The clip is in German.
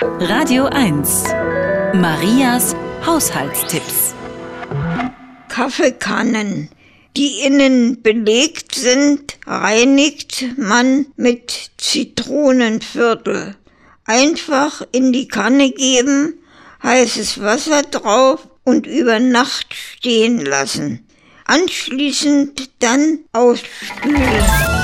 Radio 1. Marias Haushaltstipps. Kaffeekannen, die innen belegt sind, reinigt man mit Zitronenviertel. Einfach in die Kanne geben, heißes Wasser drauf und über Nacht stehen lassen. Anschließend dann ausspülen.